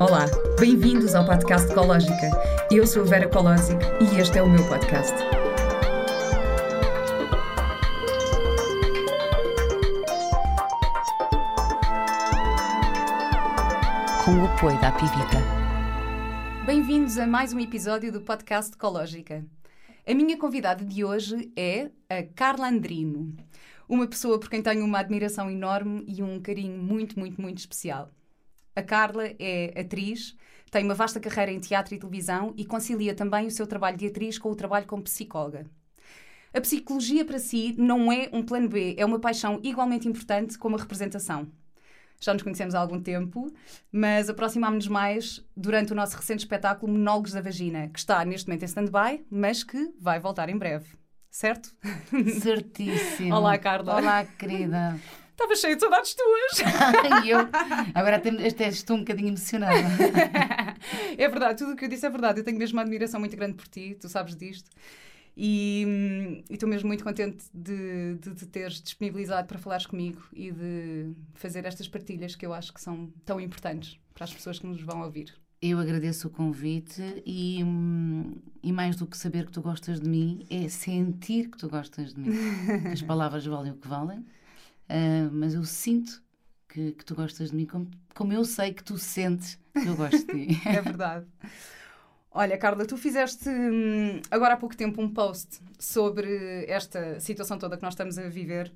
Olá, bem-vindos ao podcast Ecológica. Eu sou a Vera Colosic e este é o meu podcast. Com o apoio da Pivita. Bem-vindos a mais um episódio do podcast Ecológica. A minha convidada de hoje é a Carla Andrino, uma pessoa por quem tenho uma admiração enorme e um carinho muito, muito, muito especial. A Carla é atriz, tem uma vasta carreira em teatro e televisão e concilia também o seu trabalho de atriz com o trabalho como psicóloga. A psicologia para si não é um plano B, é uma paixão igualmente importante como a representação. Já nos conhecemos há algum tempo, mas aproximámos-nos mais durante o nosso recente espetáculo Monólogos da Vagina, que está neste momento em stand-by, mas que vai voltar em breve. Certo? Certíssimo. Olá, Carla. Olá, querida. Estava cheio de saudades tuas. e eu, agora até estou um bocadinho emocionada. é verdade, tudo o que eu disse é verdade. Eu tenho mesmo uma admiração muito grande por ti, tu sabes disto. E estou mesmo muito contente de, de, de teres disponibilizado para falares comigo e de fazer estas partilhas que eu acho que são tão importantes para as pessoas que nos vão ouvir. Eu agradeço o convite e, hum, e mais do que saber que tu gostas de mim, é sentir que tu gostas de mim. As palavras valem o que valem. Uh, mas eu sinto que, que, tu gostas de mim, como, como eu sei que tu sentes que eu gosto de ti. é verdade. Olha, Carla, tu fizeste hum, agora há pouco tempo um post sobre esta situação toda que nós estamos a viver.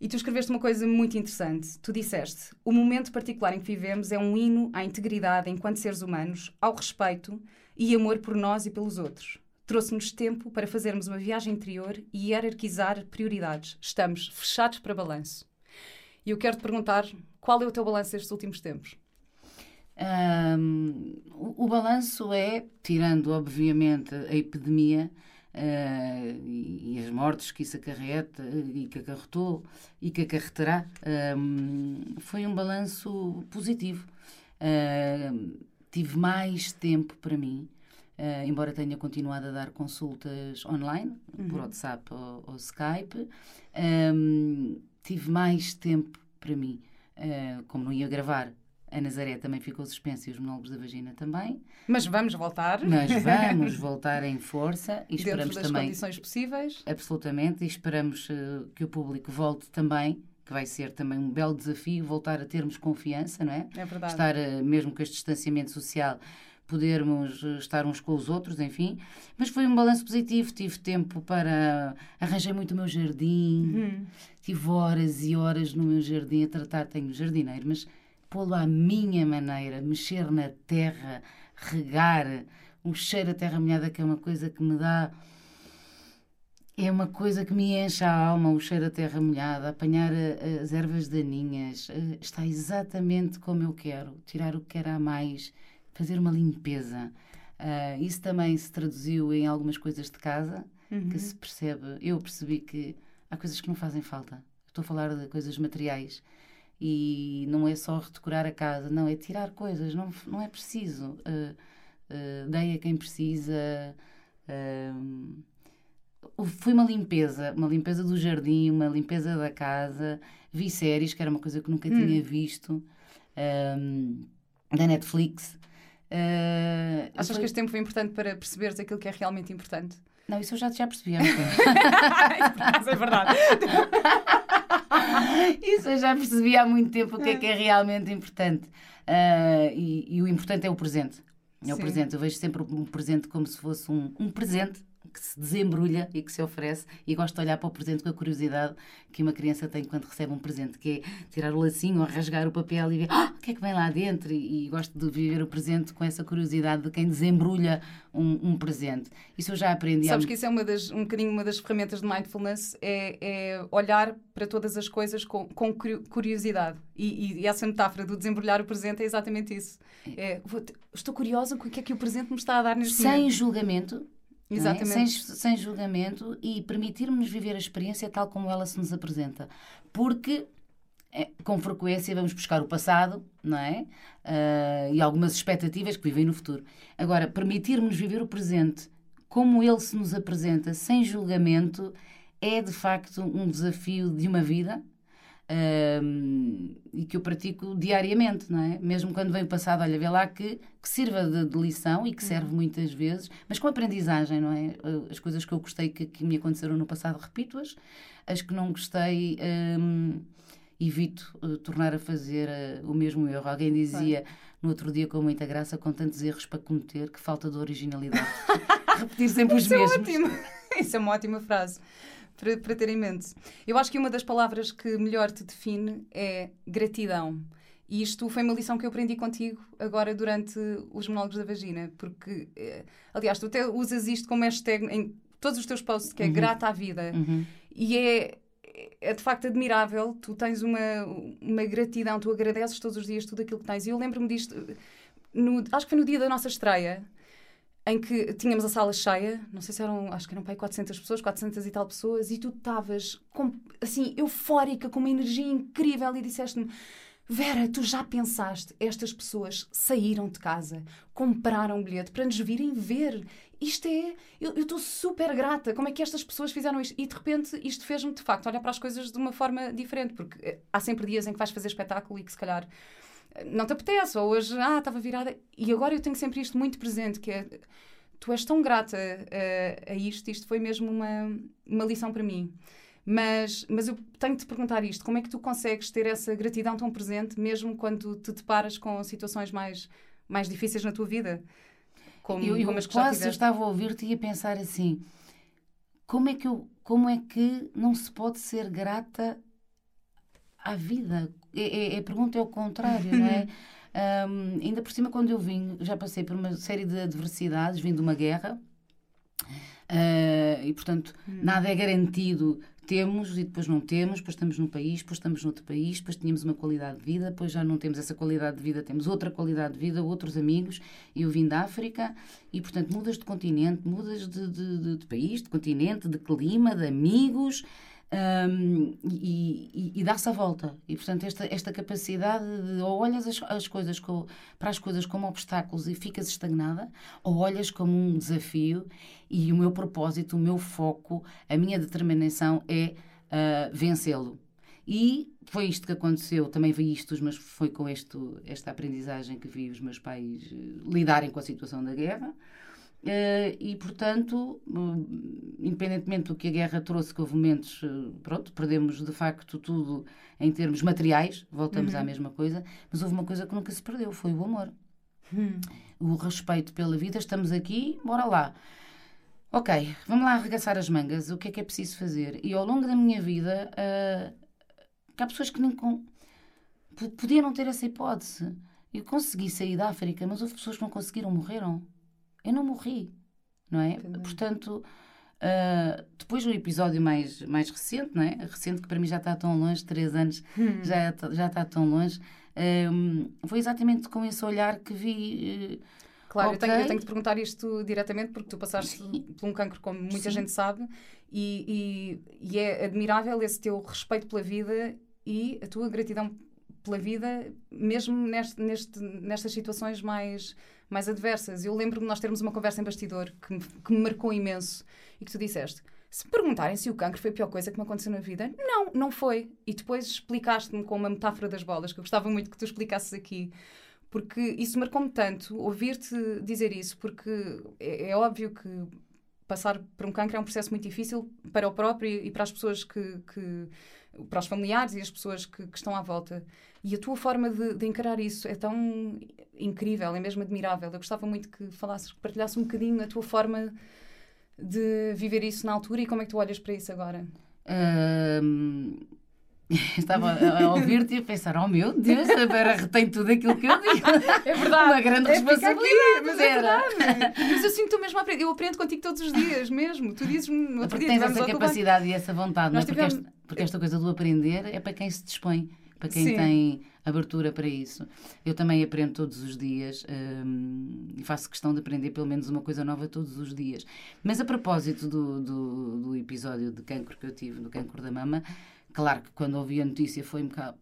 E tu escreveste uma coisa muito interessante. Tu disseste: o momento particular em que vivemos é um hino à integridade enquanto seres humanos, ao respeito e amor por nós e pelos outros trouxe-nos tempo para fazermos uma viagem interior e hierarquizar prioridades. Estamos fechados para balanço. E eu quero te perguntar qual é o teu balanço destes últimos tempos? Um, o, o balanço é, tirando obviamente a epidemia uh, e, e, as mortes que isso acarreta e que acarretou e que acarretará, um, foi um balanço positivo. Uh, tive mais tempo para mim. Uh, embora tenha continuado a dar consultas online, uhum. por WhatsApp ou, ou Skype, um, ehm, tive mais tempo para mim. Uh, como não ia gravar, a Nazaré também ficou suspensa e os monólogos da vagina também. Mas vamos voltar. Mas vamos voltar em força e esperamos das também. condições possíveis. Absolutamente, e esperamos uh, que o público volte também que vai ser também um belo desafio voltar a termos confiança, não é? É verdade. Estar, mesmo com este distanciamento social, podermos eh, estar uns com os outros, enfim. Mas foi um balanço positivo. Tive tempo para. Arranjei muito o meu jardim, uhum. tive horas e horas no meu jardim a tratar. Tenho jardineiro, mas pô-lo à minha maneira, mexer na terra, regar, um cheiro a terra molhada que é uma coisa que me dá. É uma coisa que me enche a alma, o cheiro a terra molhada, apanhar eh, as ervas daninhas. Eh, está exatamente como eu quero, tirar o que quer a mais fazer uma limpeza. Uh, isso também se traduziu em algumas coisas de casa uhum. que se percebe. Eu percebi que há coisas que não fazem falta. Estou a falar de coisas materiais e não é só redecorar a casa, não, é tirar coisas, não, não é preciso. Uh, uh, dei a quem precisa. Uh, foi uma limpeza, uma limpeza do jardim, uma limpeza da casa. Vi séries, que era uma coisa que nunca hum. tinha visto, um, da Netflix. Uh, Achas foi... que este tempo foi importante para perceberes aquilo que é realmente importante? Não, isso eu já, já percebi. isso é verdade. isso eu já percebi há muito tempo o que é que é realmente importante. Uh, e, e, o importante é o presente. É Sim. o presente. Eu vejo sempre um presente como se fosse um, um presente que se desembrulha e que se oferece e gosto de olhar para o presente com a curiosidade que uma criança tem quando recebe um presente, que é tirar o lacinho ou rasgar o papel e ver ah, o que é que vem lá dentro e, e, gosto de viver o presente com essa curiosidade de quem desembrulha um, um presente. Isso eu já aprendi. Sabes que isso é uma das, um bocadinho uma das ferramentas de mindfulness, é, é olhar para todas as coisas com, com curiosidade. E, e, essa metáfora do desembrulhar o presente é exatamente isso. É, vou, estou curiosa com o que é que o presente me está a dar neste Sem momento. Sem julgamento, é? Exatamente. É? Sem, sem julgamento e permitirmos viver a experiência tal como ela se nos apresenta. Porque é, com frequência vamos buscar o passado, não é? Uh, e algumas expectativas que vivem no futuro. Agora, permitirmos viver o presente como ele se nos apresenta, sem julgamento, é de facto um desafio de uma vida. Um, e que eu pratico diariamente, não é? Mesmo quando vem o passado, olha, vê lá que, que sirva de, de lição e que serve uhum. muitas vezes, mas com aprendizagem, não é? As coisas que eu gostei que, que me aconteceram no passado, repito-as, as que não gostei. Um, evito uh, tornar a fazer uh, o mesmo erro. Alguém dizia no outro dia com muita graça, com tantos erros para cometer, que falta de originalidade. Repetir sempre os Isso mesmos. É ótimo. Isso é uma ótima frase para, para ter em mente. Eu acho que uma das palavras que melhor te define é gratidão. E isto foi uma lição que eu aprendi contigo agora durante os monólogos da vagina, porque, eh, aliás, tu até usas isto como hashtag em todos os teus posts, que é uhum. grata à vida. Uhum. E é, é de facto admirável. Tu tens uma, uma gratidão, tu agradeces todos os dias tudo aquilo que tens. E eu lembro-me disto, no, acho que foi no dia da nossa estreia, em que tínhamos a sala cheia, não sei se eram, acho que eram para aí 400 pessoas, 400 e tal pessoas, e tu estavas assim, eufórica, com uma energia incrível, e disseste-me: Vera, tu já pensaste, estas pessoas saíram de casa, compraram um bilhete para nos virem ver. Isto é. Eu estou super grata. Como é que estas pessoas fizeram isto? E de repente isto fez-me, de facto, olhar para as coisas de uma forma diferente, porque eh, há sempre dias em que vais fazer espetáculo e que se calhar não te apetece, ou hoje, ah, estava virada. E agora eu tenho sempre isto muito presente, que é, tu és tão grata a, a isto, isto foi mesmo uma, uma lição para mim. Mas, mas eu tenho de te perguntar isto: como é que tu consegues ter essa gratidão tão presente, mesmo quando te deparas com situações mais, mais difíceis na tua vida? Como, eu, eu como que quase estava a ouvir-te e a pensar assim: como é, que eu, como é que não se pode ser grata à vida? É, é, a pergunta é o contrário, não é? Um, ainda por cima, quando eu vim, já passei por uma série de adversidades, vim de uma guerra. Uh, e portanto, hum. nada é garantido. Temos e depois não temos, depois estamos num país, depois estamos noutro país, depois tínhamos uma qualidade de vida, depois já não temos essa qualidade de vida, temos outra qualidade de vida, outros amigos. Eu vim da África e, portanto, mudas de continente, mudas de, de, de, de país, de continente, de clima, de amigos um, e, e, e dá-se a volta. E, portanto, esta, esta capacidade de ou olhas as, as coisas com, para as coisas como obstáculos e ficas estagnada, ou olhas como um desafio e o meu propósito, o meu foco, a minha determinação é uh, vencê-lo. E foi isto que aconteceu. Também vi isto, mas foi com este, esta aprendizagem que vi os meus pais eh, lidarem com a situação da guerra. Uh, e, portanto, uh, independentemente do que a guerra trouxe, que houve momentos, uh, pronto, perdemos de facto tudo em termos materiais, voltamos uhum. à mesma coisa, mas houve uma coisa que nunca se perdeu, foi o amor. Uhum. O respeito pela vida, estamos aqui, bora lá. Ok, vamos lá arregaçar as mangas, o que é que é preciso fazer? E ao longo da minha vida, há pessoas que nem com... podiam não ter essa hipótese. Eu consegui sair da África, mas houve pessoas que não conseguiram, morreram eu não morri, não é? Portanto, uh, depois do episódio mais, mais recente, não é? Recente que para mim já está tão longe, três anos hum. já, já está tão longe, um, foi exatamente com esse olhar que vi. Uh, Claro, okay. eu, tenho, eu tenho de perguntar isto diretamente porque tu passaste Sim. por um cancro, como muita Sim. gente sabe, e, e, e, é admirável esse teu respeito pela vida e a tua gratidão pela vida, mesmo neste, neste, nestas situações mais, mais adversas. Eu lembro-me de nós termos uma conversa em bastidor que me, que me marcou imenso e que tu disseste. Se me perguntarem se o cancro foi a pior coisa que me aconteceu na vida, não, não foi. E depois explicaste-me com uma metáfora das bolas, que eu gostava muito que tu explicasses aqui, porque isso marcou-me tanto, ouvir-te dizer isso, porque é, é, óbvio que passar por um cancro é um processo muito difícil para o próprio e para as pessoas que, que para os familiares e as pessoas que, que estão à volta. E a tua forma de, de, encarar isso é tão incrível, é mesmo admirável. Eu gostava muito que falasses, que partilhasses um bocadinho a tua forma de viver isso na altura e como é que tu olhas para isso agora. estava a ouvir-te e a pensar: oh meu Deus, a Vera retém tudo aquilo que eu digo. É verdade. Uma grande é responsabilidade. mas é verdade. mas eu sinto mesmo a aprender. Eu aprendo contigo todos os dias, mesmo. Tu dizes-me. Porque tens essa capacidade e essa vontade, não é? Porque, esta, porque esta coisa do aprender é para quem se dispõe para quem Sim. tem abertura para isso. Eu também aprendo todos os dias um, e faço questão de aprender pelo menos uma coisa nova todos os dias. Mas a propósito do, do, do episódio de cancro que eu tive, do cancro da mama, claro que quando ouvi a notícia foi um bocado.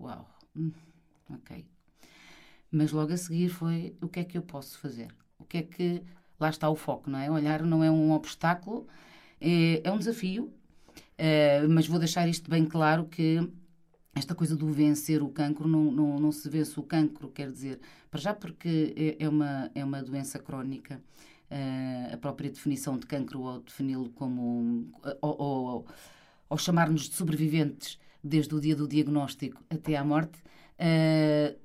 Uau, hum, ok. Mas logo a seguir foi o que é que eu posso fazer? O que é que. Lá está o foco, não é? Olhar não é um obstáculo, é, é um desafio Uh, mas vou deixar isto bem claro que esta coisa do vencer o cancro não, não, não se vence o cancro, quer dizer, para já porque é, é uma, é uma doença crónica. Uh, a própria definição de cancro, ou defini-lo como. ou, ou, ou chamar-nos de sobreviventes desde o dia do diagnóstico até à morte, uh,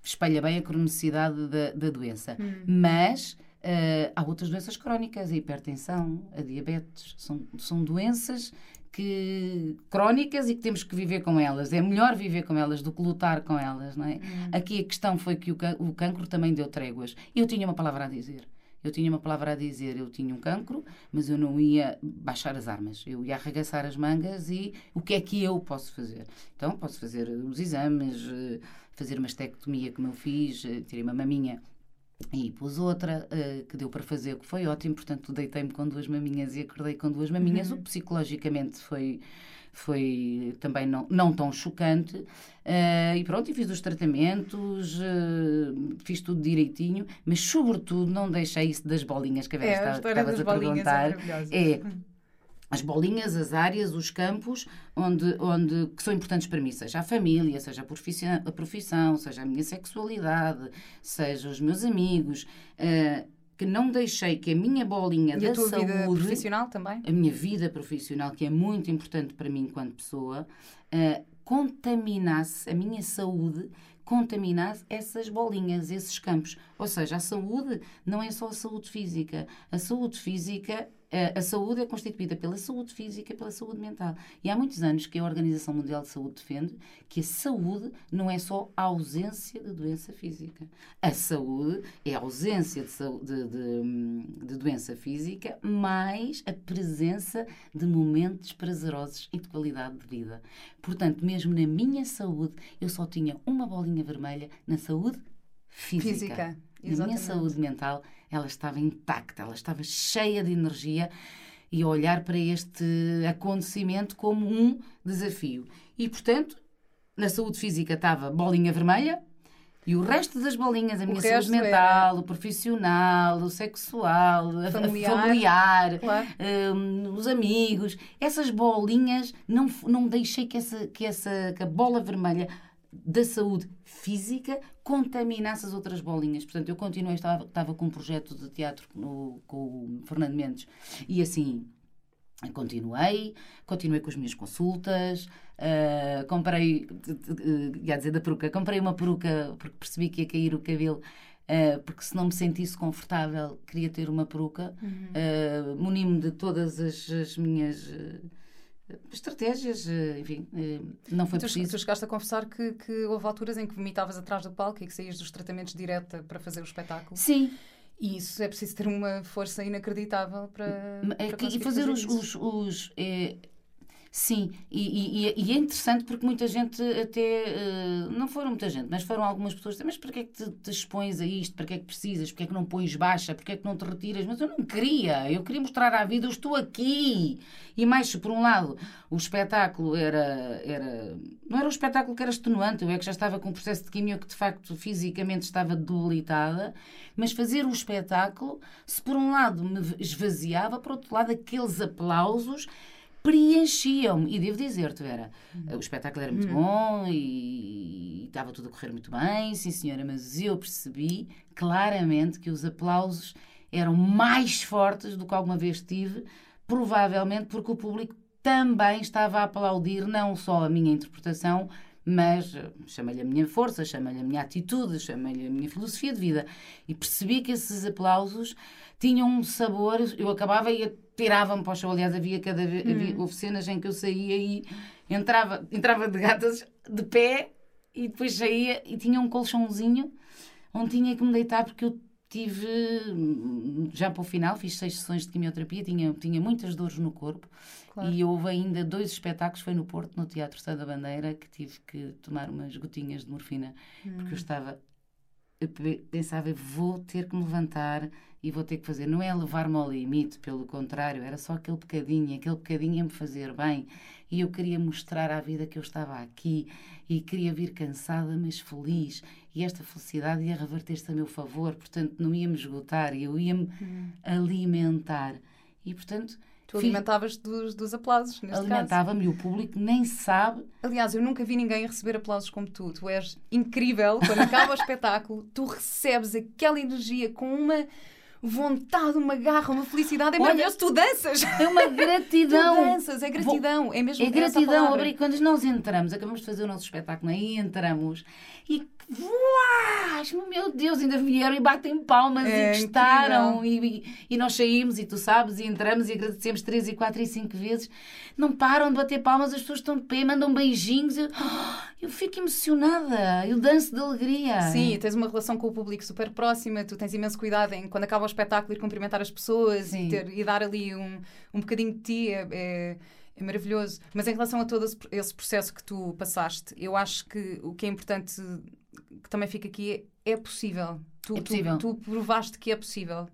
espelha bem a cronicidade da, da doença. Hum. Mas uh, há outras doenças crónicas, a hipertensão, a diabetes, são, são doenças que crónicas e que temos que viver com elas. É melhor viver com elas do que lutar com elas, não é? Hum. Aqui a questão foi que o, o cancro também deu tréguas. Eu tinha uma palavra a dizer. Eu tinha uma palavra a dizer, eu tinha um cancro, mas eu não ia baixar as armas. Eu ia arregaçar as mangas e o que é que eu posso fazer? Então, posso fazer os exames, eh, fazer uma estectomia como eu fiz, eh, tirei uma maminha e pus outra uh, que deu para fazer, que foi ótimo. Portanto, deitei-me com duas maminhas e acordei com duas maminhas, uhum. o que psicologicamente foi, foi também não, não tão chocante. Uh, e pronto, e fiz os tratamentos, uh, fiz tudo direitinho, mas sobretudo não deixei isso das bolinhas que a Vera é, estava, a perguntar. É, é as bolinhas, as áreas, os campos onde, onde, que são importantes para mim, seja a família, seja a profissão, a profissão seja a minha sexualidade, seja os meus amigos, uh, que não deixei que a minha bolinha e da a tua saúde, vida profissional também, a minha vida profissional, que é muito importante para mim enquanto pessoa, uh, contaminasse a minha saúde contaminasse essas bolinhas, esses campos. Ou seja, a saúde não é só a saúde física. A saúde física a saúde é constituída pela saúde física e pela saúde mental. E há muitos anos que a Organização Mundial de Saúde defende que a saúde não é só a ausência de doença física. A saúde é a ausência de, de, de, de doença física mais a presença de momentos prazerosos e de qualidade de vida. Portanto, mesmo na minha saúde, eu só tinha uma bolinha vermelha na saúde física. física. Na minha saúde mental, ela estava intacta, ela estava cheia de energia e a olhar para este acontecimento como um desafio. E, portanto, na saúde física estava bolinha vermelha e o resto das bolinhas, a minha saúde mental, o profissional, o sexual, familiar, a familiar claro. um, os amigos, essas bolinhas, não, não deixei que essa, que essa que a bola vermelha da saúde física contaminasse as outras bolinhas. Portanto, eu continuei, estava, estava com um projeto de teatro no, com o Fernando Mendes e assim continuei, continuei com as minhas consultas, uh, comprei, uh, ia dizer da peruca, comprei uma peruca porque percebi que ia cair o cabelo. Uh, porque se não me sentisse confortável, queria ter uma peruca. Uhum. Uh, Muni-me de todas as, as minhas estratégias, eh, enfim, eh, não foi tu, preciso. Tu chegaste a confessar que, que houve alturas em que vomitavas atrás do palco e que saías dos tratamentos direta para fazer o espetáculo. Sim. E isso é preciso ter uma força inacreditável para, é para e fazer, fazer os, os, os é, Sim, e, e, e, é interessante porque muita gente até, uh, não foram muita gente, mas foram algumas pessoas mas para que é que te, te, expões a isto? Para que é que precisas? Para é que não pões baixa? Para é que não te retiras? Mas eu não queria, eu queria mostrar à vida, eu estou aqui. E mais, por um lado, o espetáculo era, era, não era um espetáculo que era extenuante, eu é que já estava com um processo de quimio que de facto fisicamente estava debilitada, mas fazer o espetáculo, se por um lado me esvaziava, por outro lado aqueles aplausos preenchiam-me. E devo dizer-te, Vera, o espetáculo era muito hum. bom e, e estava tudo a correr muito bem, sim senhora, mas eu percebi claramente que os aplausos eram mais fortes do que alguma vez tive, provavelmente porque o público também estava a aplaudir não só a minha interpretação, mas eh, chama-lhe a minha força, chama-lhe a minha atitude, chama-lhe a minha filosofia de vida. E percebi que esses aplausos tinham um sabor, eu acabava e tirava-me para o show. Aliás, havia cada vez, hum. havia, houve cenas em que eu saía e entrava, entrava de gatas de pé e depois saía e tinha um colchãozinho onde tinha que me deitar porque eu tive, já para o final, fiz seis sessões de quimioterapia, tinha, tinha muitas dores no corpo claro. e houve ainda dois espetáculos, foi no Porto, no Teatro Sá da Bandeira, que tive que tomar umas gotinhas de morfina hum. porque eu estava, eu pensava, vou ter que me levantar e vou ter que fazer. Não é levar-me ao limite, pelo contrário, era só aquele bocadinho, aquele bocadinho ia me fazer bem. E eu queria mostrar à vida que eu estava aqui e queria vir cansada, mas feliz. E esta felicidade ia reverter-se a meu favor, portanto, não ia me esgotar, eu ia me hum. alimentar. E, portanto, Tu alimentavas dos, dos aplausos, Alimentava-me e o público nem sabe. Aliás, eu nunca vi ninguém receber aplausos como tu. Tu és incrível. Quando acaba o espetáculo, tu recebes aquela energia com uma vontade, uma garra, uma felicidade. É maravilhoso, tu danças. É uma gratidão. tu danças, é gratidão. É mesmo É gratidão. Quando nós entramos, acabamos de fazer o nosso espetáculo, aí entramos e voas, meu Deus, ainda vieram e batem palmas é, e gostaram. E, e, nós saímos e tu sabes e entramos e agradecemos três e quatro e cinco vezes. Não param de bater palmas as pessoas estão de pé, mandam beijinhos. Eu, eu fico emocionada. Eu danço de alegria. Sim, tens uma relação com o público super próxima. Tu tens imenso cuidado em quando acaba o espetáculo ir cumprimentar as pessoas e, ter, e, dar ali um, um bocadinho de ti. É, é é maravilhoso. Mas em relação a todo esse processo que tu passaste, eu acho que o que é importante que também fica aqui é, possível. Tu, é possível. Tu, tu provaste que é possível.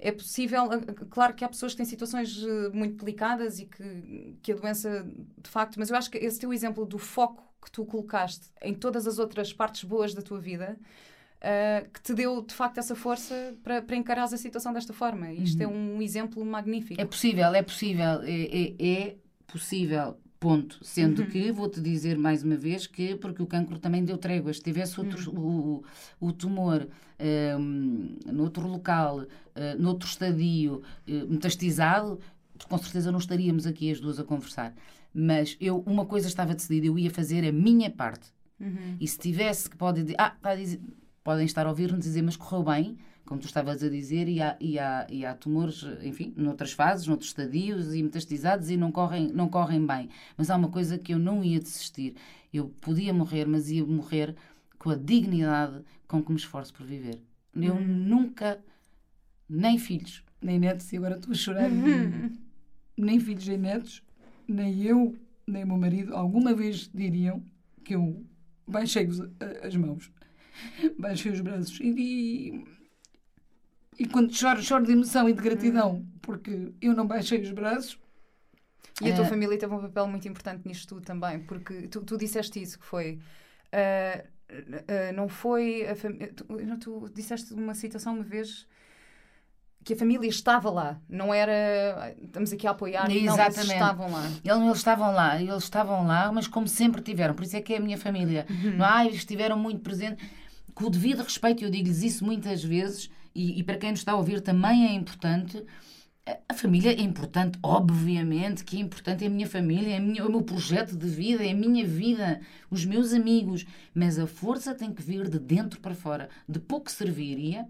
É possível, claro que há pessoas que têm situações eh, muito delicadas e que, que a doença, de facto, mas eu acho que esse teu exemplo do foco que tu colocaste em todas as outras partes boas da tua vida, uh, que te deu de facto essa força para, para encarares a situação desta forma. Isto é uhum. é um exemplo magnífico. É possível, é possível, é, é, é possível. Ponto. Sendo uhum. que, vou-te dizer mais uma vez que, porque o cancro também deu tréguas. Se tivesse outro, uhum. o, o tumor um, noutro local, uh, noutro estadio, uh, metastizado, com certeza não estaríamos aqui as duas a conversar. Mas eu, uma coisa estava decidida, eu ia fazer a minha parte. Uhum. E se tivesse que pode ah, dizer, podem estar a ouvir-nos dizer, mas correu bem, como tu estavas a dizer, e há, e há, e há tumores, enfim, noutras fases, noutros estadios e metastizados e não correm, não correm bem. Mas há uma coisa que eu não ia desistir. Eu podia morrer, mas ia morrer com a dignidade com que me esforço por viver. Eu uhum. nunca, nem filhos, nem netos, e agora estou a chorar, uhum. nem filhos nem netos, nem eu, nem o meu marido, alguma vez diriam que eu baixei as mãos baixei os braços e, e, quando choro, choro de emoção e de gratidão, hum. porque eu não baixei os braços. E a tua uh, família teve um papel muito importante nisto tudo também, porque tu, tu disseste isso, que foi... Uh, uh, não foi a família... Tu, tu disseste uma citação uma vez que a família estava lá, não era estamos aqui a apoiar, Exatamente. não, eles estavam lá. Eles, eles estavam lá, eles estavam lá, mas como sempre tiveram, por isso é que é a minha família. Uhum. Não, ah, eles estiveram muito presentes com o devido respeito, eu digo-lhes isso muitas vezes, e, e, para quem nos está a ouvir também é importante. A família é importante, obviamente que é importante, é a minha família, é, a minha, é o meu projeto de vida, é a minha vida, os meus amigos. Mas a força tem que vir de dentro para fora. De pouco serviria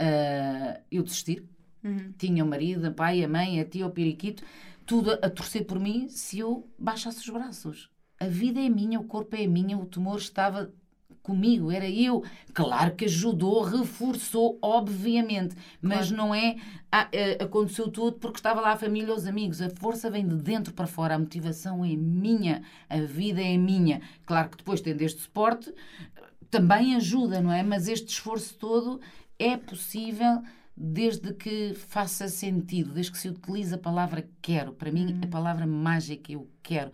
uh, eu desistir. Uhum. Tinha o marido, o pai, a mãe, a tia, o periquito, tudo a, a torcer por mim se eu baixasse os braços. A vida é minha, o corpo é minha, o tumor estava comigo, era eu. Claro que ajudou, reforçou, obviamente, mas claro. não é ah, eh, aconteceu tudo porque estava lá a família os amigos. A força vem de dentro para fora, a motivação é minha, a vida é minha. Claro que depois tendo este suporte também ajuda, não é? Mas este esforço todo é possível desde que faça sentido, desde que se utilize a palavra quero. Para mim, a palavra mágica eu quero.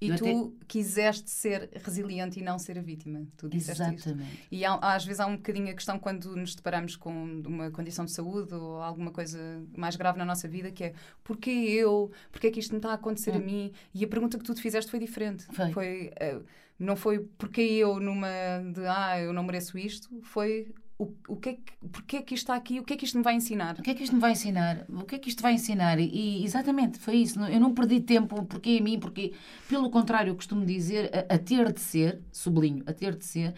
E eu tu até... quiseste ser resiliente e não ser a vítima. Tu disseste Exatamente. Isto. E há, às vezes há um bocadinho a questão quando nos deparamos com uma condição de saúde ou alguma coisa mais grave na nossa vida, que é porquê eu? Porquê é que isto me está a acontecer hum. a mim? E a pergunta que tu te fizeste foi diferente. Foi. foi uh, não foi porquê eu numa de ah, eu não mereço isto, foi o, o que é que, porque é que isto está aqui, o que é que isto me vai ensinar? O que é que isto me vai ensinar? O que é que isto vai ensinar? E, exatamente, foi isso. Eu não perdi tempo, porque a mim, porque, pelo contrário, eu costumo dizer, a, a, ter de ser, sublinho, a ter de ser,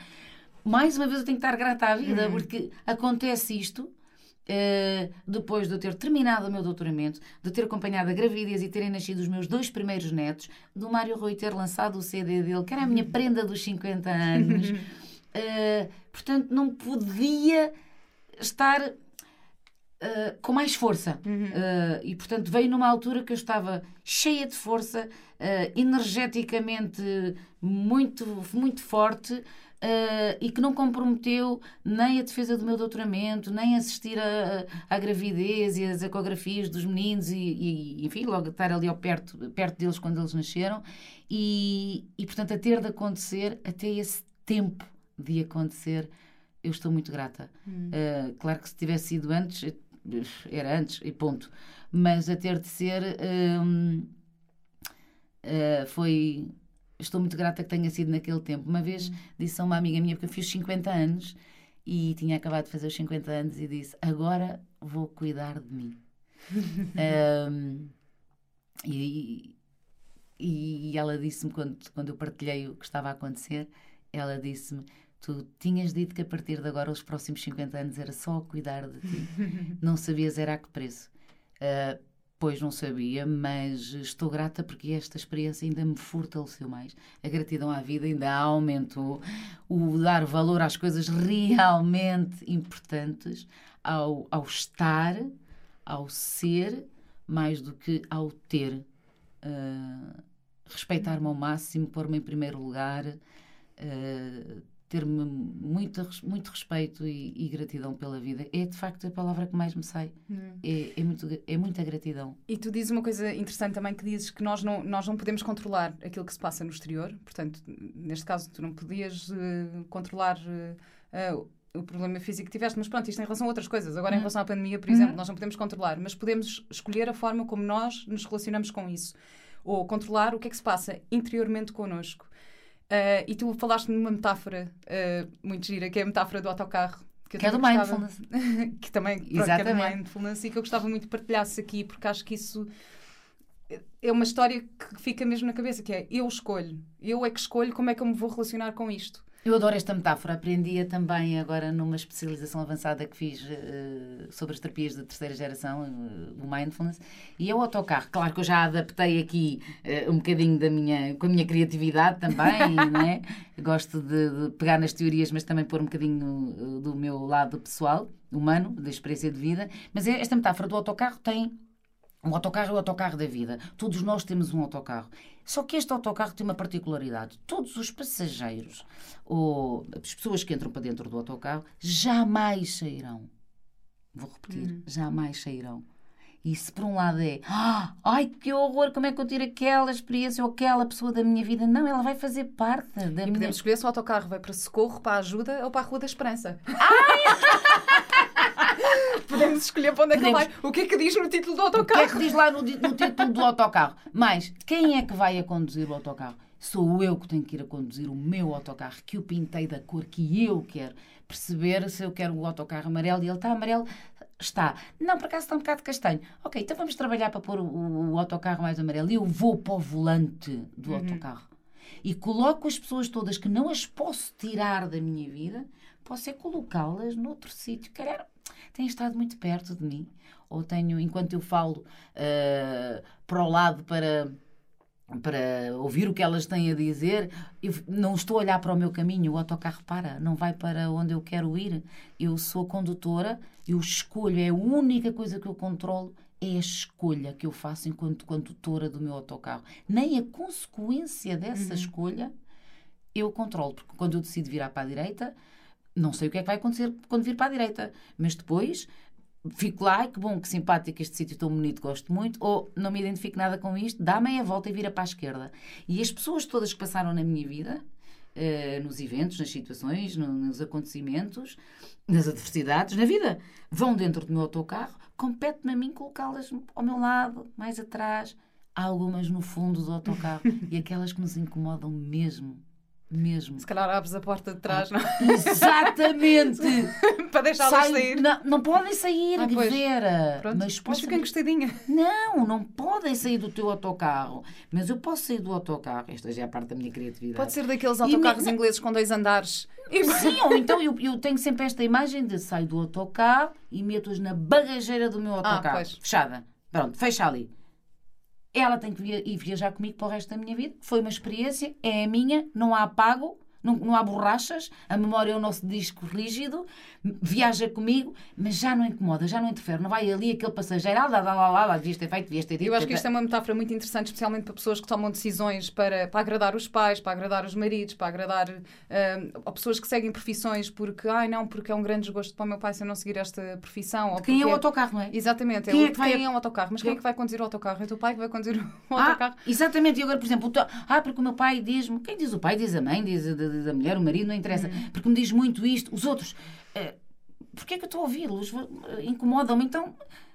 mais uma vez eu tenho que estar grata à vida, uhum. porque acontece isto. Uh, depois de eu ter terminado o meu doutoramento, de ter acompanhado a gravidez e terem nascido os meus dois primeiros netos, do Mário Rui ter lançado o CD dele, que era a minha uhum. prenda dos 50 anos. Uh, portanto, não podia estar uh, com mais força. Uhum. Uh, e, portanto, veio numa altura que eu estava cheia de força, energeticamente muito, muito forte. Uh, e que não comprometeu nem a defesa do meu doutoramento, nem assistir à gravidez e às ecografias dos meninos e, e, enfim, logo estar ali ao perto, perto deles quando eles nasceram e, e, portanto, a ter de acontecer até esse tempo de acontecer, eu estou muito grata. Hum. Uh, claro que se tivesse sido antes, era antes e ponto. Mas a ter de ser. hum, eh, foi. Estou muito grata que tenha sido naquele tempo. Uma vez disse a uma amiga minha, porque eu fiz 50 anos e tinha acabado de fazer os 50 anos, e disse: Agora vou cuidar de mim. Hum, e, e ela disse-me, quando, quando eu partilhei o que estava a acontecer, ela disse-me: Tu tinhas dito que a partir de agora, os próximos 50 anos, era só cuidar de ti. Não sabias era a que preço. Ah, pois não sabia, mas estou grata porque esta experiência ainda me fortaleceu mais. A gratidão à vida ainda aumentou. O dar valor às coisas realmente importantes, ao, ao estar, ao ser, mais do que ao ter. Ah, respeitar-me ao máximo, pôr-me em primeiro lugar, uh, ter-me muito, muito respeito e, e gratidão pela vida. É de facto a palavra que mais me sai. É, é, muito, é muita gratidão. E tu dizes uma coisa interessante também que dizes que nós não, nós não podemos controlar aquilo que se passa no exterior. Portanto, neste caso, tu não podias eh, controlar eh, eh, o problema físico que tiveste, mas pronto, isto em relação a outras coisas. Agora, em relação à pandemia, por exemplo, nós não podemos controlar, mas podemos escolher a forma como nós nos relacionamos com isso. Ou controlar o que é que se passa interiormente connosco. Eh, e tu falaste numa metáfora eh, muito gira, que é a metáfora do autocarro. eu Que é do gostava- mindfulness. que também pronto, que é do mindfulness e que eu gostava muito de partilhasse aqui, porque acho que isso é uma história que fica mesmo na cabeça, que é eu escolho, eu é que escolho como é que eu me vou relacionar com isto. Eu adoro esta metáfora. Aprendi-a também agora numa especialização avançada que fiz eh, sobre as terapias de terceira geração, eh, o mindfulness, e é o autocarro. Claro que eu já adaptei aqui eh, um bocadinho da minha, com a minha criatividade também, não é? Gosto de, de pegar nas teorias, mas também pôr um bocadinho do meu lado pessoal, humano, da experiência de vida. Mas é- esta metáfora do autocarro tem o autocarro é o autocarro da vida. Todos nós temos um autocarro. Só que este autocarro tem uma particularidade. Todos os passageiros ou as pessoas que entram para dentro do autocarro jamais sairão. Vou repetir, jamais sairão. E se por um lado é "Ah, ai que horror, como é que eu tiro aquela experiência ou aquela pessoa da minha vida? Não, ela vai fazer parte da E minha podemos escolher se o autocarro vai para socorro, para ajuda ou para a Rua da Esperança. podemos escolher para onde é que ele vai. O que é que diz no título do O que é autocarro? que diz lá no, no título do autocarro? Mas quem é que vai a conduzir o autocarro? Sou eu que tenho que ir a conduzir o meu autocarro, que o pintei da cor que eu quero. Perceber se eu quero o autocarro amarelo e ele está amarelo. Está. Não, por acaso está um bocado castanho. Ok, então vamos trabalhar para pôr o, o- autocarro mais amarelo. E eu vou para o volante do autocarro. E coloco as pessoas todas que não as posso tirar da minha vida, posso é colocá-las noutro sítio. Calhar têm estado muito perto de mim. Ou tenho, enquanto eu falo ah, para o lado para para ouvir o que elas têm a dizer, eu não estou a olhar para o meu caminho, o autocarro para, não vai para onde eu quero ir. Eu sou a condutora, eu escolho, é a única coisa que eu controlo, é a escolha que eu faço enquanto condutora do meu autocarro. Nem a consequência dessa escolha eu controlo, porque quando eu decido virar para a direita, não sei o que é que vai acontecer quando vir para a direita, mas depois fico lá, que bom, que simpático este sítio tão bonito, gosto muito, ou não me identifico nada com isto, dá meia volta e vira para a esquerda. E as pessoas todas que passaram na minha vida, eh, nos eventos, nas situações, no- nos acontecimentos, nas adversidades, na vida, vão dentro do meu autocarro, compete-me a mim colocá-las ao meu lado, mais atrás, há algumas no fundo do autocarro e aquelas que nos incomodam mesmo, mesmo. Se calhar abres a porta de trás, não? Exatamente! para deixá-las Sai- sair. Não, não podem sair, Ah. Guevara. Pronto, Mas mas, posso fica encostadinha. Não, não podem sair do teu autocarro. Mas eu posso sair do autocarro. Esta já é a parte da minha criatividade. Pode ser daqueles autocarros me- ingleses com dois andares. Sim, ou então eu, eu tenho sempre esta imagem de saio do autocarro e meto-os na bagageira do meu autocarro. pois. Fechada. Pronto, fecha ali. Ela tem que via- ir viajar comigo para o resto da minha vida. Foi uma experiência, é a minha, não há apago. Não, não há borrachas, a memória é o nosso disco rígido, viaja comigo, mas já não incomoda, já não interfere. Não vai ali aquele passageiro, ah, lá, lá, lá, lá, lá, devias ter feito, devias ter dito. Eu acho que isto é uma metáfora muito interessante, especialmente para pessoas que tomam decisões para, para agradar os pais, para agradar os maridos, para agradar ah, ou pessoas que seguem profissões porque, ai não, porque é um grande desgosto para o meu pai se eu não seguir esta profissão. Ou Quem é o autocarro, não é? Exatamente, Quem é, é o- que vai- quem é o autocarro? Mas quem é que vai conduzir o autocarro? É o teu pai que vai conduzir o Ah, autocarro? exatamente. E agora, por exemplo, ah, porque o meu pai diz-me. Quem diz o pai? Diz a mãe, diz a, diz a mulher, o marido, não interessa. Porque me diz muito isto. Os outros. eh, Porquê é que eu estou a ouvi-los? Incomodam-me, então.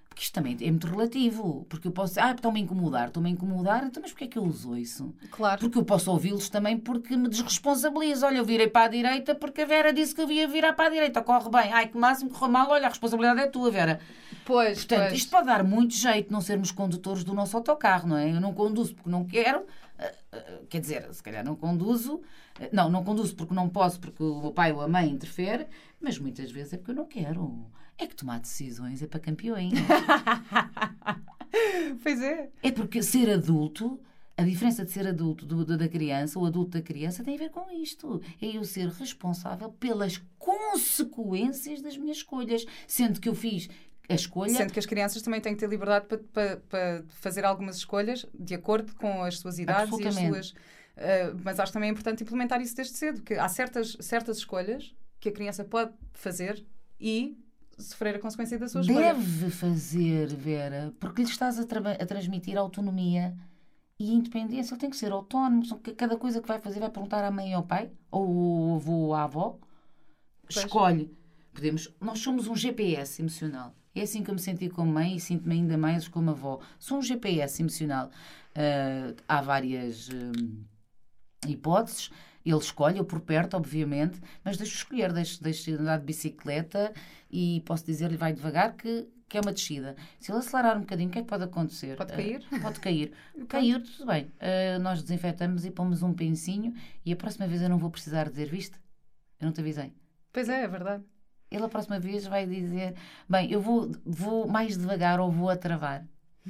Porque isto também é muito relativo. Porque eu posso ah, estão-me a incomodar, estão-me a incomodar, então, mas porquê é que eu uso isso? Claro. Porque eu posso ouvi-los também porque me desresponsabiliza. Olha, eu virei para a direita porque a Vera disse que eu ia virar para a direita. Corre bem. Ai, que máximo, correu mal. Olha, a responsabilidade é tua, Vera. Pois, Portanto, pois. isto pode dar muito jeito não sermos condutores do nosso autocarro, não é? Eu não conduzo porque não quero. Quer dizer, se calhar não conduzo. eh, Não, não conduzo porque não posso, porque o pai ou a mãe interfere, mas muitas vezes é porque eu não quero. É que tomar decisões é para campeões. Pois é. É porque ser adulto, a diferença de ser adulto do, do- da criança, o adulto da criança, tem a ver com isto. É eu ser responsável pelas consequências das minhas escolhas. Sendo que eu fiz a escolha. Sendo que as crianças também têm que ter liberdade para, para, para fazer algumas escolhas de acordo com as suas idades e as suas. ah, mas acho também importante implementar isso desde cedo, que há certas, certas escolhas que a criança pode fazer e sofrer a consequência da sua escolha. Deve fazer, Vera, porque lhe estás a, traba- a transmitir autonomia e independência. Ele tem que ser autónomo. Cada coisa que vai fazer vai perguntar à mãe e ao pai, ou ao avô ou à avó. Escolhe. Podemos, nós somos um GPS emocional. É assim que eu me senti como mãe e sinto-me ainda mais como avó. Sou um GPS emocional. Ah, há várias hum, hipóteses. Ele escolhe, eu por perto, obviamente, mas deixo escolher, deixo, deixo andar de bicicleta e posso dizer-lhe vai devagar que, que é uma descida. Se ele acelerar um bocadinho, o que é que pode acontecer? Pode Ah, cair? pode cair. Caiu, tudo bem. Ah, nós desinfetamos e pomos um pensinho e a próxima vez eu não vou precisar dizer, viste? Eu não te avisei. Pois é, é verdade. Ele a próxima vez vai dizer: Bem, eu vou, vou mais devagar ou vou a travar.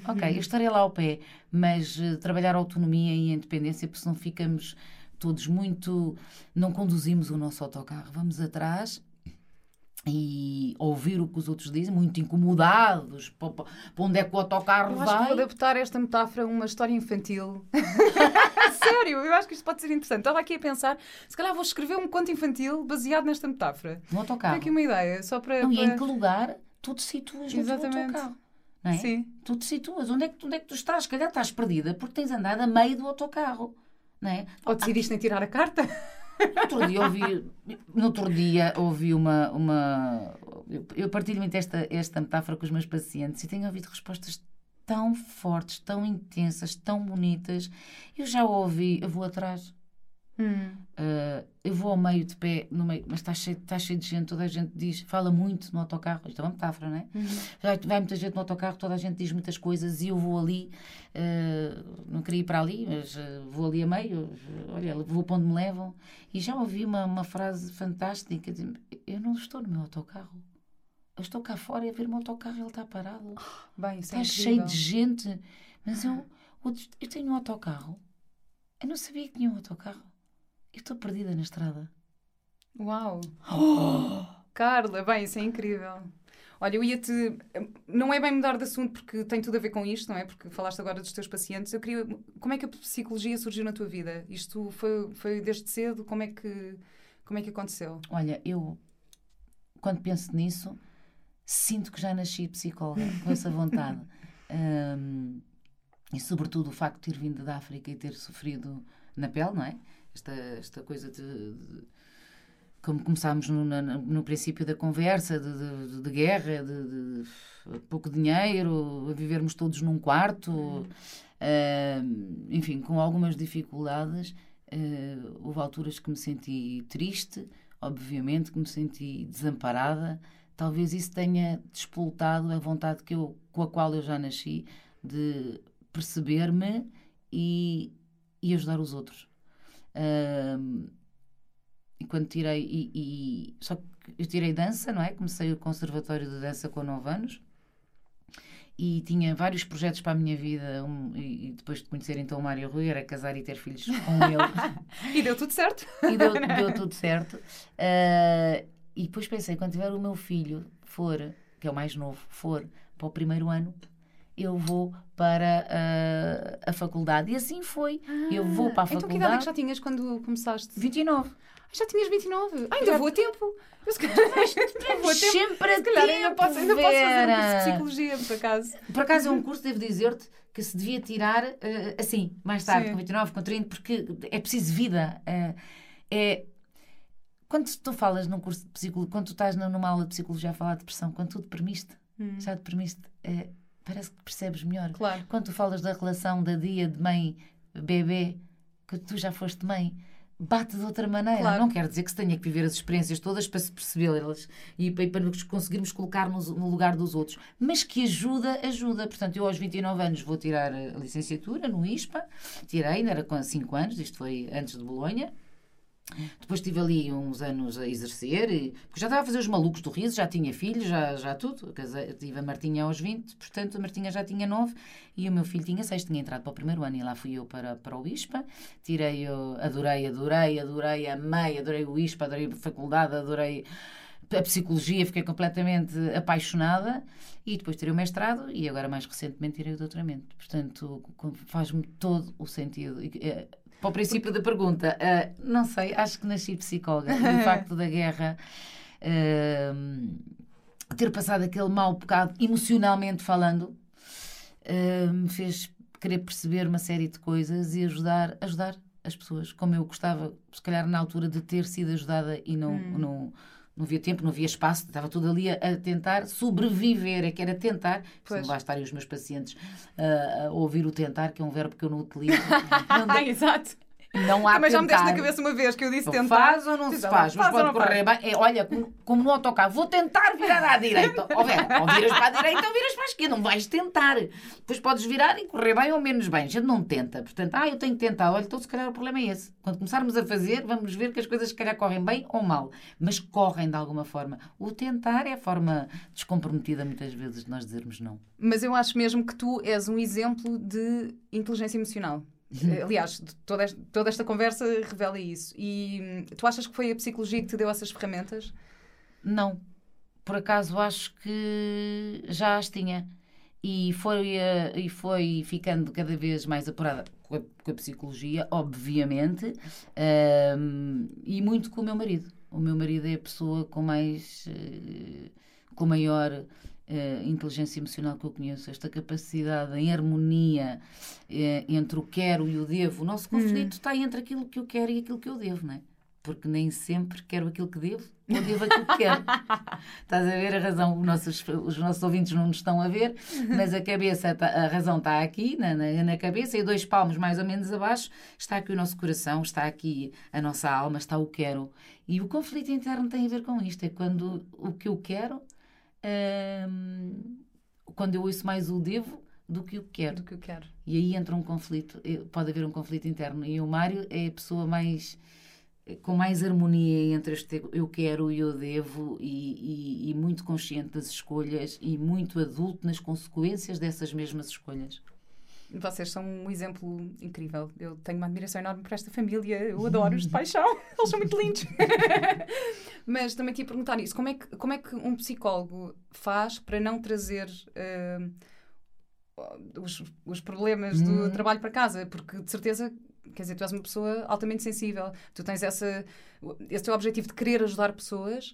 Ok, eu estarei lá ao pé, mas eh, trabalhar autonomia e independência, porque senão ficamos todos muito. Não conduzimos o nosso autocarro, vamos atrás e ouvir o que os outros dizem, muito incomodados para, onde é que o autocarro Eu acho que vai. vou adaptar esta metáfora a uma história infantil. Sério, eu acho que isto pode ser interessante. Estava aqui a pensar, se calhar vou escrever um conto infantil baseado nesta metáfora. No Tenho autocarro. aqui uma ideia, só para. Não, e em para- que lugar tu te situas no Exatamente. autocarro? Não é? Sim. Tu te situas. Onde é, que, onde é que tu estás? Se calhar estás perdida porque tens andado a meio do autocarro. Não é? Ou decidiste em tirar a carta? No outro dia ouvi, no outro dia ouvi uma. uma eu, eu partilho muito esta, esta metáfora com os meus pacientes e tenho ouvido respostas tão fortes, tão intensas, tão bonitas. Eu já ouvi, eu vou atrás. Hum. Uh, eu vou ao meio de pé, no meio, mas está cheio, está cheio de gente, toda a gente diz, fala muito no autocarro, isto é uma metáfora, não é? Vai, vai muita gente no autocarro, toda a gente diz muitas coisas e eu vou ali, uh, não queria ir para ali, mas uh, vou ali a meio, olha, vou para onde me levam. E já ouvi uma, uma frase fantástica: eu não estou no meu autocarro, eu estou cá fora e a ver o meu autocarro, ele está parado, Bem, isso é está incrível. cheio de gente, mas eu, eu tenho um autocarro, eu não sabia que tinha um autocarro. Eu estou perdida na estrada. Uau! Carla, bem, isso é incrível. Olha, eu ia-te. Não é bem mudar de assunto porque tem tudo a ver com isto, não é? Porque falaste agora dos teus pacientes. Eu queria. Como é que a psicologia surgiu na tua vida? Isto foi, foi desde cedo? Como é que, como é que aconteceu? Olha, eu, quando penso nisso, sinto que já nasci psicóloga, com essa vontade. Hum, e, sobretudo, o facto de ter vindo da África e ter sofrido na pele, não é? Esta, esta coisa de. de- como começámos no, na- no princípio da conversa, de, de- de guerra, de, de pouco dinheiro, a vivermos todos num quarto, hum, enfim, com algumas dificuldades. eh, houve alturas que me senti triste, obviamente, que me senti desamparada. Talvez isso tenha despoltado a vontade que eu, com a qual eu já nasci de perceber-me e, e ajudar os outros. Ahm, e quando tirei, e, e- só que eu tirei dança, não é? Comecei o Conservatório de Dança com 9 anos e tinha vários projetos para a minha vida. um- e, e depois de conhecer então o Mário Rui, era casar e ter filhos com ele. E deu tudo certo? e deu, deu tudo certo. Ah, e depois pensei, quando tiver o meu filho for, que é o mais novo, for para o primeiro ano, eu vou para ah, a faculdade. E assim foi. eu vou para a Então, que idade é que faculdade. já tinhas quando começaste? 29. Ah, já tinhas 29. Ah, ainda Já- vou a tempo. Eu se calhar ainda vou a tempo. Sempre a Se calhar ainda tempo, posso, ainda posso fazer um curso de psicologia, por acaso. Por acaso é um curso, devo dizer-te, que se devia tirar eh, assim, mais tarde, Sim. com 29, com 30, porque é preciso vida. eh, é quando tu falas num curso de psicologia, quando tu estás numa aula de psicologia a falar de depressão, quando tu deprimiste, hum. já deprimiste, é, parece que percebes melhor. Claro. Quando tu falas da relação da dia de mãe-bebê, que tu já foste mãe, bate de outra maneira. Claro. Não quer dizer que se tenha que viver as experiências todas para se percebê-las e para nos conseguirmos colocar no lugar dos outros. Mas que ajuda, ajuda. Portanto, eu aos 29 anos vou tirar a licenciatura no ISPA. Tirei, era com 5 anos, isto foi antes de Bolonha. Depois estive ali uns anos a exercer, e, porque já estava a fazer os malucos do riso, já tinha filhos, já, já tudo. tive a Martinha aos 20, portanto a Martinha já tinha 9 e o meu filho tinha 6, tinha entrado para o primeiro ano e lá fui eu para, para o ISPA. Tirei, eu, adorei, adorei, adorei, amei, adorei o ISPA, adorei a faculdade, adorei a psicologia, fiquei completamente apaixonada e depois tirei o mestrado e agora mais recentemente tirei o doutoramento. Portanto, faz-me todo o sentido. Eh, para o princípio da pergunta, uh, não sei, acho que nasci psicóloga. o facto da guerra uh, ter passado aquele mau bocado, emocionalmente falando, uh, me fez querer perceber uma série de coisas e ajudar, ajudar as pessoas, como eu gostava, se calhar na altura de ter sido ajudada e não, hum. não, não havia tempo, não havia espaço, estava tudo ali a, a tentar sobreviver, é que era tentar, pois. não basta estarem os meus pacientes uh, a ouvir o tentar, que é um verbo que eu não utilizo. Não, Exato. Não há Mas já me deste na cabeça uma vez que eu disse tentar. Faz ou não se faz, mas pode correr bem. É, olha, como, como no autocarro, vou tentar virar à direita. Ou, bem, ou viras para a direita ou viras para a esquerda. Não vais tentar. Depois podes virar e correr bem ou menos bem. A gente não tenta. Portanto, ah, eu tenho que tentar. Olha, então se calhar o problema é esse. Quando começarmos a fazer, vamos ver que as coisas se calhar correm bem ou mal. Mas correm de alguma forma. O tentar é a forma descomprometida muitas vezes de nós dizermos não. Mas eu acho mesmo que tu és um exemplo de inteligência emocional. Uhum. Aliás, toda esta, toda esta conversa revela isso. E hum, tu achas que foi a psicologia que te deu essas ferramentas? Não. Por acaso acho que já as tinha. E foi, uh, e foi ficando cada vez mais apurada com a, com a psicologia, obviamente, uh, e muito com o meu marido. O meu marido é a pessoa com mais. Uh, com maior uh, inteligência emocional que eu conheço, esta capacidade em harmonia uh, entre o quero e o devo. O nosso conflito hum. está entre aquilo que eu quero e aquilo que eu devo, não é? Porque nem sempre quero aquilo que devo ou devo aquilo que quero. Estás a ver a razão? Os nossos, os nossos ouvintes não nos estão a ver, mas a cabeça, tá, a razão está aqui, na, na, na, cabeça, e dois palmos mais ou menos abaixo, está aqui o nosso coração, está aqui a nossa alma, está o quero. E o conflito interno tem a ver com isto, é quando o que eu quero quando eu ouço mais o devo do que o quero. Do que eu quero. E aí entra um conflito, eh, pode haver um conflito interno. E o Mário é a pessoa mais eh, com mais harmonia entre este eu quero e eu devo e, e, e muito consciente das escolhas e muito adulto nas consequências dessas mesmas escolhas. Vocês são um exemplo incrível. Eu tenho uma admiração enorme por esta família. Eu adoro-os de paixão. Eles são muito lindos. Mas também te ia perguntar isso. Como é que, como é que um psicólogo faz para não trazer uh, os, os problemas do hum. trabalho para casa? Porque, de certeza, quer dizer, tu és uma pessoa altamente sensível. Tu tens essa, esse teu objetivo de querer ajudar pessoas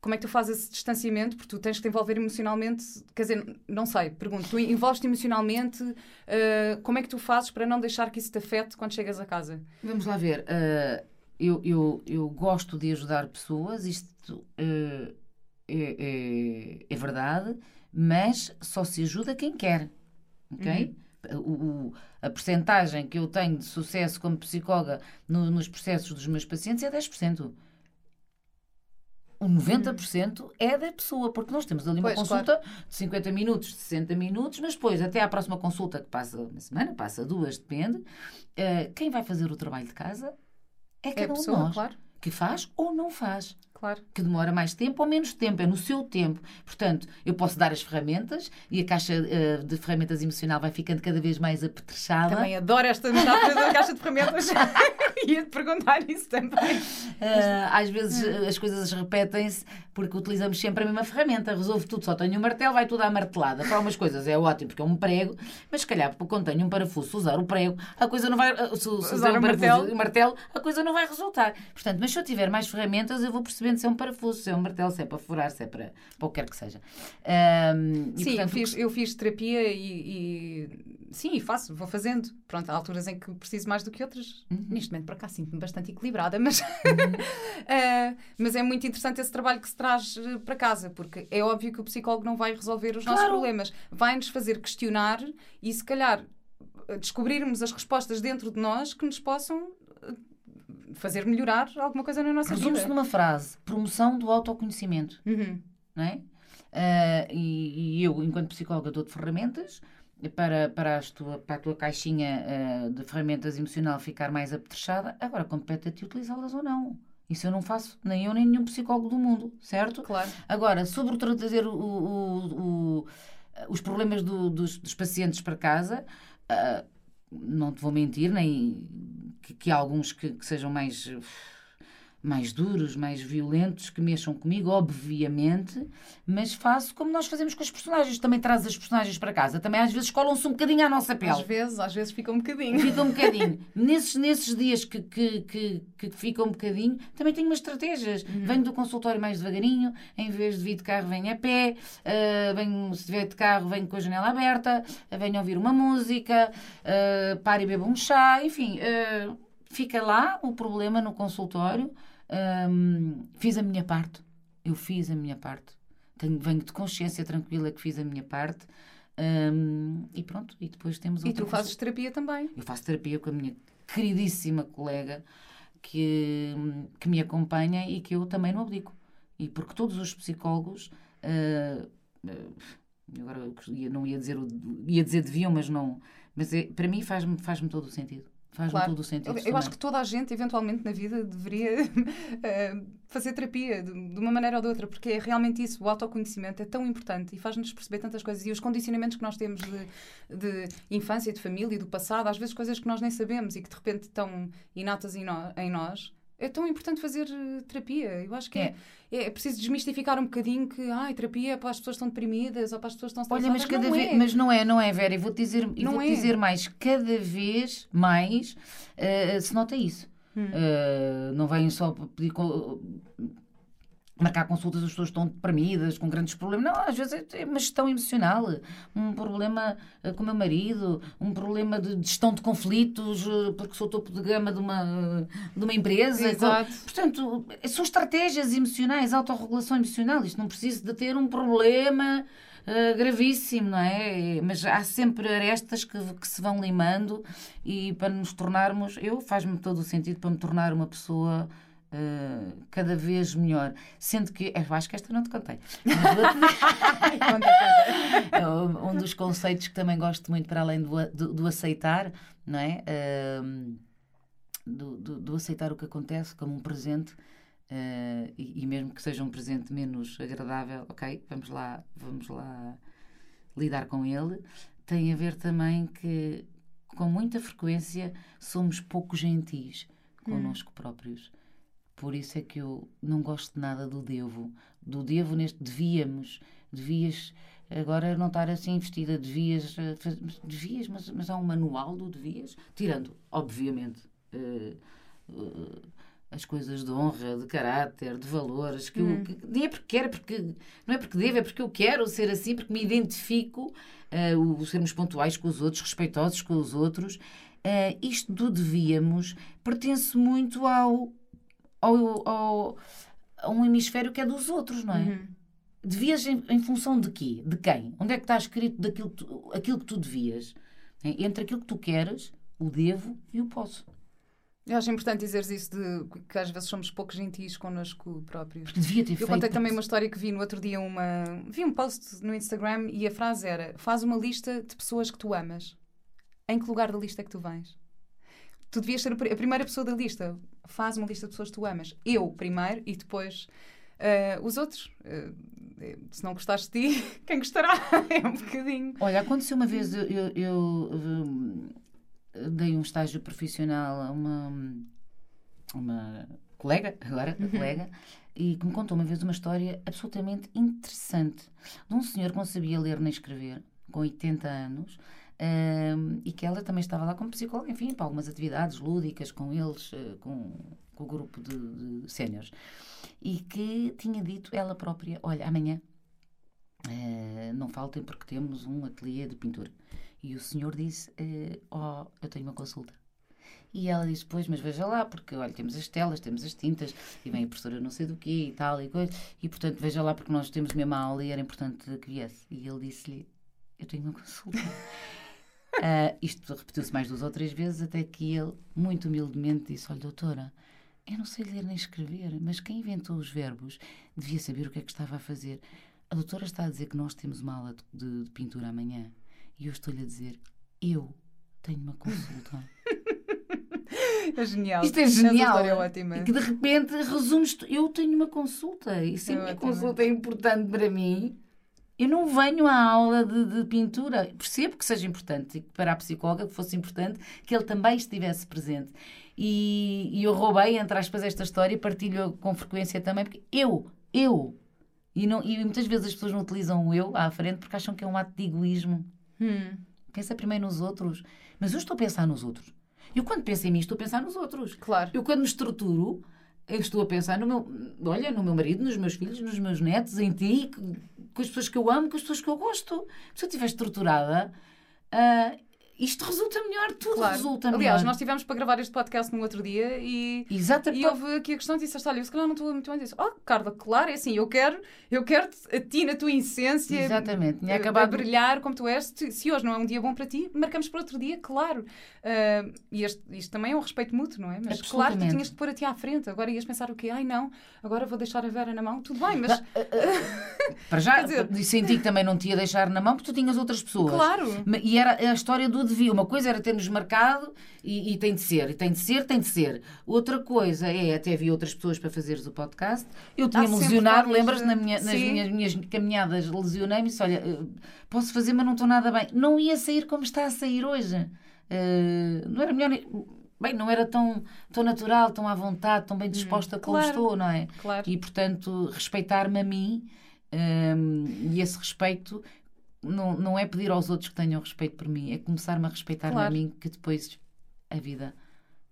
como é que tu fazes esse distanciamento? Porque tu tens que te envolver emocionalmente, quer dizer, não sei, pergunto, tu envolves-te emocionalmente, uh, como é que tu fazes para não deixar que isso te afete quando chegas a casa? Vamos lá ver, uh, eu, eu, eu gosto de ajudar pessoas, isto uh, é, é, é, verdade, mas só se ajuda quem quer, ok? Uhum. O, o, a percentagem que eu tenho de sucesso como psicóloga no, nos processos dos meus pacientes é 10% o 90% é da pessoa, porque nós temos ali uma pois, consulta claro. de 50 minutos, de 60 minutos, mas depois, até à próxima consulta, que passa uma semana, passa duas, depende, uh, quem vai fazer o trabalho de casa é cada é um pessoa, de nós. Claro. Que faz ou não faz. Claro. Que demora mais tempo ou menos tempo, é no seu tempo. Portanto, eu posso dar as ferramentas e a caixa uh, de ferramentas emocional vai ficando cada vez mais apetrechada. Também adoro esta metáfora da caixa de ferramentas. Ia-te perguntar isso também. Uh, às vezes uh, as coisas repetem-se porque utilizamos sempre a mesma ferramenta. Resolvo tudo, só tenho um martelo, vai tudo à martelada. Para algumas coisas é ótimo porque é um prego, mas se calhar quando tenho um parafuso, usar o prego, a coisa não vai. Se, se usar um martelo. martelo, a coisa não vai resultar. Portanto, mas se eu tiver mais ferramentas, eu vou perceber se é um parafuso, se é um martelo, se é para furar, se é para, para o que quer que seja. Um, sim, portanto, eu, fiz, eu fiz terapia e, e, sim, faço, vou fazendo. Pronto, há alturas em que preciso mais do que outras. Uhum. Neste momento por acaso sinto-me bastante equilibrada, mas, uh, mas é muito interessante esse trabalho que se traz eh, para casa, porque é óbvio que o psicólogo não vai resolver os nossos Claro. problemas, vai-nos fazer questionar e se calhar descobrirmos as respostas dentro de nós que nos possam eh, fazer melhorar alguma coisa na nossa Resume-se vida. numa frase: promoção do autoconhecimento. Uhum. não é? Ah, e, e eu, enquanto psicóloga, dou-te ferramentas para, para, as tua, para a tua caixinha ah, de ferramentas emocional ficar mais apetrechada. Agora, compete a ti utilizá-las ou não. Isso eu não faço, nem eu, nem nenhum psicólogo do mundo, certo? Claro. Agora, sobre trazer o- o- o- os problemas do- dos, dos pacientes para casa, ah, não te vou mentir, nem que, que há alguns que, que sejam mais, eh, mais duros, mais violentos, que mexam comigo, obviamente, mas faço como nós fazemos com os personagens. Também traz as personagens para casa. Também às vezes colam-se um bocadinho à nossa pele. Às vezes, às vezes fica um bocadinho. Fica um bocadinho. nesses, nesses dias que, que, que, que fica um bocadinho, também tenho umas estratégias. Venho do consultório mais devagarinho, em vez de vir de carro, venho a pé. ah, venho, se tiver de carro, venho com a janela aberta. ah, venho ouvir uma música. ah, paro e bebo um chá. Enfim, ah, fica lá o problema no consultório. Ahm, fiz a minha parte. Eu fiz a minha parte. Tenho, venho de consciência tranquila que fiz a minha parte. Ahm, e pronto, e depois temos E tu fazes terapia também. eu faço terapia com a minha queridíssima colega que, que me acompanha e que eu também não abdico. E porque todos os psicólogos. ah, ah, agora não ia dizer, ia dizer deviam, mas não. Mas é- para mim faz-me faz todo o sentido. Faz-me Claro. todo o sentido. Eu, eu acho que toda a gente, eventualmente, na vida deveria eh, fazer terapia de, de uma maneira ou de outra, porque é realmente isso. O autoconhecimento é tão importante e faz-nos perceber tantas coisas. E os condicionamentos que nós temos de, de infância, de família e do passado, às vezes coisas que nós nem sabemos e que de repente estão inatas em, nó- em nós. É tão importante fazer eh, terapia. Eu acho que é. é, é preciso desmistificar um bocadinho que ai, terapia é para as pessoas que estão deprimidas ou para as pessoas que estão Olha, mas cada Não vez. é. Mas não é, não é, Vera. E vou-te dizer, Não vou é. dizer mais. Cada vez mais eh, se nota isso. Hum. Eh, não vêm só pedir. Marcar consultas, as pessoas estão deprimidas, com grandes problemas. Não, às vezes é- é uma gestão emocional, um problema eh, com o meu marido, um problema de gestão de conflitos, eh, porque sou topo de gama de uma, de uma empresa. Exato. Portanto, são estratégias emocionais, autorregulação emocional. Isto não precisa de ter um problema eh, gravíssimo, não é? Mas há sempre arestas que, que se vão limando e para nos tornarmos. Eu faz-me todo o sentido para me tornar uma pessoa. Eh, cada vez melhor. Sendo que, eu acho que esta não te contei. É um dos conceitos que também gosto muito, para além do, do, do aceitar, não é? Ahm, do, do, do aceitar o que acontece como um presente ah, e, e mesmo que seja um presente menos agradável, ok, vamos lá, vamos lá lidar com ele. Tem a ver também que, com muita frequência, somos pouco gentis connosco próprios. Por isso é que eu não gosto de nada do devo. Do devo neste devíamos, devias agora não estar assim vestida, devias, eh, devias, mas, mas há um manual do devias, tirando, obviamente, eh, eh, as coisas de honra, de caráter, de valores, que, eu, que é porque quero, é porque não é porque devo, é porque eu quero ser assim, porque me identifico, eh, o sermos pontuais com os outros, respeitosos com os outros. Eh, isto do devíamos pertence muito ao, ao, ao, a um hemisfério que é dos outros, não é? Devias em, em função de quê? De quem? Onde é que está escrito daquilo que tu, aquilo que tu devias? É, Entre aquilo que tu queres, o devo e o posso. Eu acho importante dizeres isso de que às vezes somos pouco gentis connosco próprios. Porque devia ter Eu feito. contei também uma história que vi no outro dia uma. Vi um post no Instagram e a frase era: faz uma lista de pessoas que tu amas. Em que lugar da lista é que tu vens? Tu devias ser a pri- a primeira pessoa da lista. Faz uma lista de pessoas que tu amas. Eu primeiro e depois eh, os outros. Eh, se não gostaste de ti, quem gostará? é um bocadinho. Olha, aconteceu uma vez, eu, eu- eu, hum, dei um estágio profissional a uma, uma colega, agora, a colega, e que me contou uma vez uma história absolutamente interessante de um senhor que não sabia ler nem escrever, com 80 anos, hum, e que ela também estava lá como psicóloga, enfim, para algumas atividades lúdicas com eles, eh, com, com o grupo de, de séniores, e que tinha dito ela própria: Olha, amanhã eh, não faltem porque temos um ateliê de pintura. E o senhor disse: eh, Oh, eu tenho uma consulta. E ela disse, pois, mas veja lá, porque olha, temos as telas, temos as tintas, e vem a professora não sei do quê e tal, e coisa, e portanto veja lá, porque nós temos mesmo a aula e era importante que viesse. E ele disse-lhe, eu tenho uma consulta. uh, isto repetiu-se mais duas ou três vezes, até que ele, muito humildemente, disse, olha, doutora, eu não sei ler nem escrever, mas quem inventou os verbos devia saber o que é que estava a fazer. A doutora está a dizer que nós temos uma aula de, de pintura amanhã, e eu estou-lhe a dizer, eu tenho uma consulta. É genial. Isto é genial. É ótima. E que de repente resumes eu tenho uma consulta e se É a minha ótimo. consulta é importante para mim, eu não venho à aula de, de pintura. Percebo que seja importante e que para a psicóloga que fosse importante que ele também estivesse presente. E, e eu roubei, entre aspas, esta história e partilho com frequência também, porque eu, eu. E, não, e muitas vezes as pessoas não utilizam o eu à frente porque acham que é um ato de egoísmo. Hum. Pensa primeiro nos outros. Mas eu estou a pensar nos outros. Eu, quando penso em mim, estou a pensar nos outros. Claro. Eu, quando me estruturo, eu estou a pensar no meu, olha, no meu marido, nos meus filhos, nos meus netos, em ti, com as pessoas que eu amo, com as pessoas que eu gosto. Se eu estiver estruturada, ah, isto resulta melhor, tudo Claro. resulta Aliás, melhor. nós tivemos para gravar este podcast no outro dia e. Exatamente. E houve aqui a questão e disseste, olha, eu se calhar não estou muito bem. Disse, oh, Carla, claro, é assim, eu quero, eu quero a ti na tua essência Exatamente. Tinha a- acabado a brilhar como tu és. Se, hoje não é um dia bom para ti, marcamos para outro dia, claro. Ah, e este, isto também é um respeito mútuo, não é? Mas claro que tu tinhas de pôr a ti à frente. Agora ias pensar o quê? Ai não, agora vou deixar a Vera na mão. Tudo bem, mas Para já, dizer- senti que também não te ia deixar na mão porque tu tinhas outras pessoas. claro. E era a história do devia. Uma coisa era termos marcado e, e tem de ser, e tem de ser, tem de ser. Outra coisa é, até havia outras pessoas para fazeres o podcast. Eu tinha-me lesionado, lembras na minha, nas minhas, minhas caminhadas, lesionei-me e disse: Olha, eh, posso fazer, mas não estou nada bem. Não ia sair como está a sair hoje. Eh, não era melhor. Bem, não era tão, tão natural, tão à vontade, tão bem disposta como Claro. estou, não é? Claro. E, portanto, respeitar-me a mim hum, e esse respeito não, não é pedir aos outros que tenham respeito por mim, é começar-me a respeitar-me Claro. a mim que depois a vida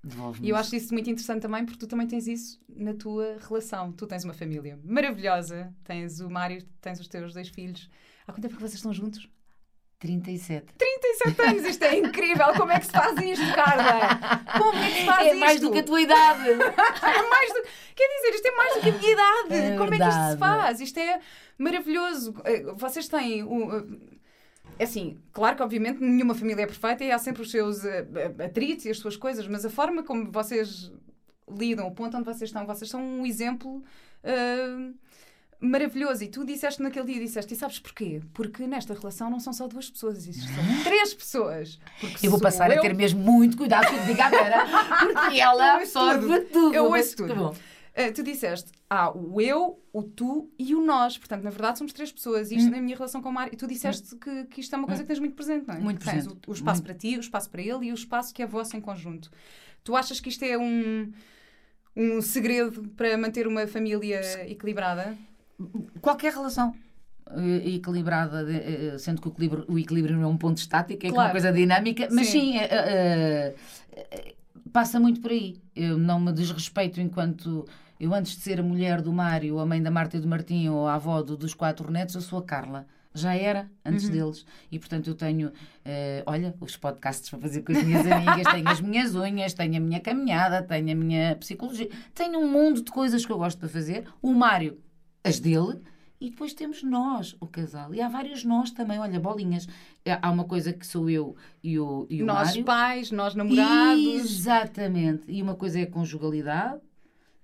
devolve-me. E eu acho isso muito interessante também porque tu também tens isso na tua relação. Tu tens uma família maravilhosa, tens o Mário, tens os teus dois filhos. Há quanto tempo que vocês estão juntos? 37. 37 anos, isto é incrível! Como é que se faz isto, Carla? Como é que se faz É isto? mais do que a tua idade. É mais do... Quer dizer, isto é mais do que a minha idade. É Como é que isto se verdade. faz? Isto é maravilhoso. Eh, Vocês têm. um, é assim, claro que obviamente nenhuma família é perfeita e há sempre os seus eh, atritos e as suas coisas, mas a forma como vocês lidam, o ponto onde vocês estão, vocês são um exemplo eh, maravilhoso. E tu disseste naquele dia, disseste, e sabes porquê? Porque nesta relação não são só duas pessoas, existem são três pessoas. Eu vou passar a eu, ter mesmo muito cuidado com o que diga a porque ela Eu absorve tudo. Eu Mas ouço tudo. Uh, tu disseste, há o eu, o tu e o nós. Portanto, na verdade, somos três pessoas. Isto na minha relação com o Mário. E tu disseste que, que isto é uma coisa que tens muito presente, não é? Muito tens presente. o, o espaço Muito. para ti, o espaço para ele e o espaço que é vosso em conjunto. Tu achas que isto é um, um segredo para manter uma família equilibrada? Qualquer relação eh, equilibrada, eh, sendo que o equilíbrio, o equilíbrio não é um ponto estático, é Claro. uma coisa dinâmica, mas Sim. sim, eh, eh, eh, passa muito por aí. Eu não me desrespeito enquanto. Eu, antes de ser a mulher do Mário, a mãe da Marta e do Martim ou a avó do- dos quatro netos, eu sou a Carla. Já era antes Uhum. deles. E, portanto, eu tenho, eh, olha, os podcasts para fazer com as minhas amigas, tenho as minhas unhas, tenho a minha caminhada, tenho a minha psicologia, tenho um mundo de coisas que eu gosto de fazer. O Mário, as dele, e depois temos nós, o casal. E há vários nós também, olha, bolinhas. Há uma coisa que sou eu e o, e o nós Mário. pais, nós namorados. Exatamente. E uma coisa é a conjugalidade,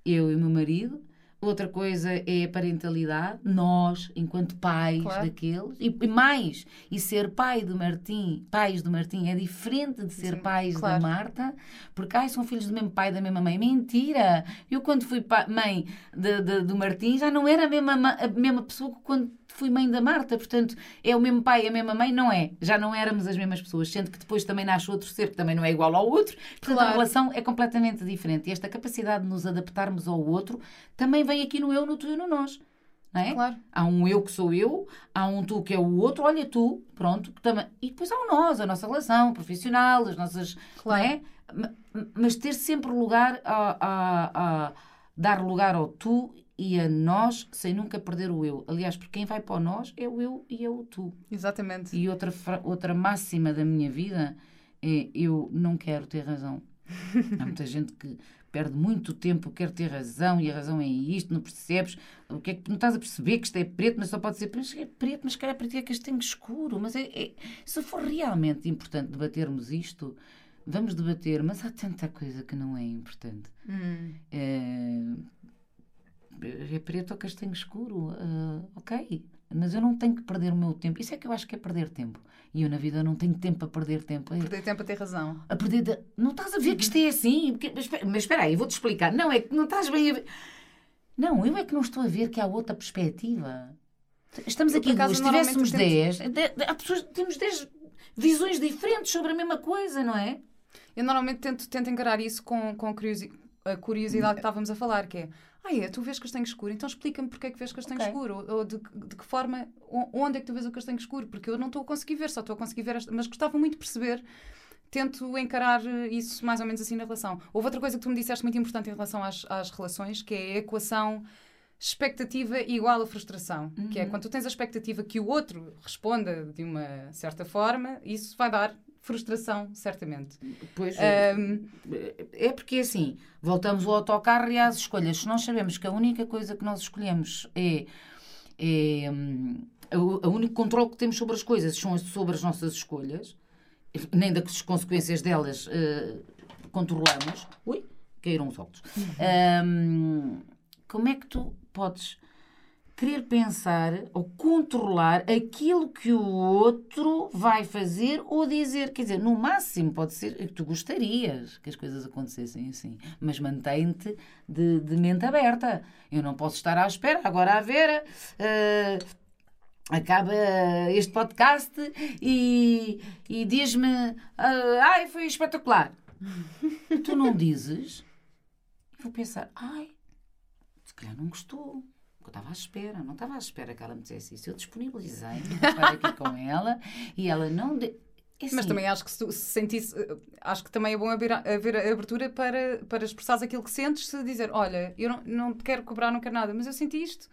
eu e o meu marido. Outra coisa é a parentalidade, nós, enquanto pais Claro. daqueles. E, e mais, e ser pai do Martim, pais do Martim, é diferente de ser Sim, pais claro. da Marta, porque ai, são filhos do mesmo pai e da mesma mãe. Mentira! Eu, quando fui mãe de- de- do Martim, já não era a mesma, ma- a mesma pessoa que quando fui mãe da Marta. Portanto, é o mesmo pai e a mesma mãe? Não é. Já não éramos as mesmas pessoas, sendo que depois também nasce outro ser que também não é igual ao outro. Portanto, Claro. a relação é completamente diferente. E esta capacidade de nos adaptarmos ao outro também vem aqui no eu, no tu e no nós. Não é? Claro. Há um eu que sou eu, há um tu que é o outro, olha tu, pronto, também. E depois há o nós, a nossa relação profissional, as nossas. Claro. Não é? Ma- Mas ter sempre lugar a, a- a dar lugar ao tu e a nós sem nunca perder o eu. Aliás, porque quem vai para o nós é o eu e é o tu. Exatamente. E outra, outra máxima da minha vida é eu não quero ter razão. Há muita gente que perde muito tempo, quer ter razão e a razão é isto, não percebes? O que é que não estás a perceber que isto é preto, mas só pode ser preto, é preto, mas calhar para ti é castanho escuro. Mas é, é, se for realmente importante debatermos isto, vamos debater, mas há tanta coisa que não é importante. Hum. É, é preto ou castanho escuro, uh, ok. Mas eu não tenho que perder o meu tempo. Isso é que eu acho que é perder tempo. E eu na vida não tenho tempo a perder tempo. É Perder tempo a ter razão. a perder. de- Não estás a ver que isto é assim? Porque- Mas espera- mas espera aí, vou-te explicar. Não, é que não estás bem a ver. Não, eu é que não estou a ver que há outra perspectiva. Estamos Eu, aqui duas, se tivéssemos normalmente 10, de- de- há pessoas, temos 10 visões diferentes sobre a mesma coisa, não é? Eu normalmente tento, tento encarar isso com, com a, a curiosidade que estávamos a falar, que é ah, é, tu vês castanho escuro, então explica-me porque é que vês castanho Ok. escuro, ou, ou de, de que forma, onde é que tu vês o castanho escuro, porque eu não estou a conseguir ver, só estou a conseguir ver, esta, mas gostava muito de perceber, tento encarar eh, isso mais ou menos assim na relação. Houve outra coisa que tu me disseste muito importante em relação às, às relações, que é a equação expectativa igual a frustração, que é quando tu tens a expectativa que o outro responda de uma certa forma, isso vai dar frustração, certamente. Pois, Ahm, É porque assim, voltamos ao autocarro e às escolhas. Se nós sabemos que a única coisa que nós escolhemos é. é hum, o, único controle que temos sobre as coisas são sobre as nossas escolhas, nem das consequências delas eh, controlamos. Ui, caíram os óculos. Hum, como é que tu podes querer pensar ou controlar aquilo que o outro vai fazer ou dizer. Quer dizer, no máximo pode ser que tu gostarias que as coisas acontecessem assim, mas mantém-te de, de mente aberta. Eu não posso estar à espera. Agora a Vera. eh, Acaba este podcast e, e diz-me: ah, Ai, foi espetacular. tu não dizes, vou pensar: Ai, se calhar não gostou. Porque Eu estava à espera, não estava à espera que ela me dissesse isso. Eu disponibilizei-me para aqui com ela e ela não. De... É Mas assim, também acho que se sentisse, eh, acho que também é bom haver, haver abertura para, para expressares aquilo que sentes, se dizer, olha, eu não, não te quero cobrar, não quero nada, mas eu senti isto.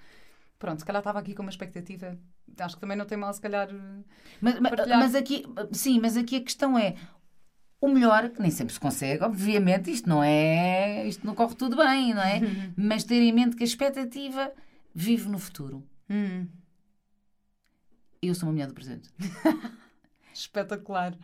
Pronto, se calhar estava aqui com uma expectativa. Acho que também não tem mal, se calhar. eh, Mas, mas- partilhar. mas aqui, sim, mas aqui a questão é o melhor, que nem sempre se consegue, obviamente, isto não é, isto não corre tudo bem, não é? mas ter em mente que a expectativa vive no futuro. Hum, Eu sou uma mulher do presente. espetacular.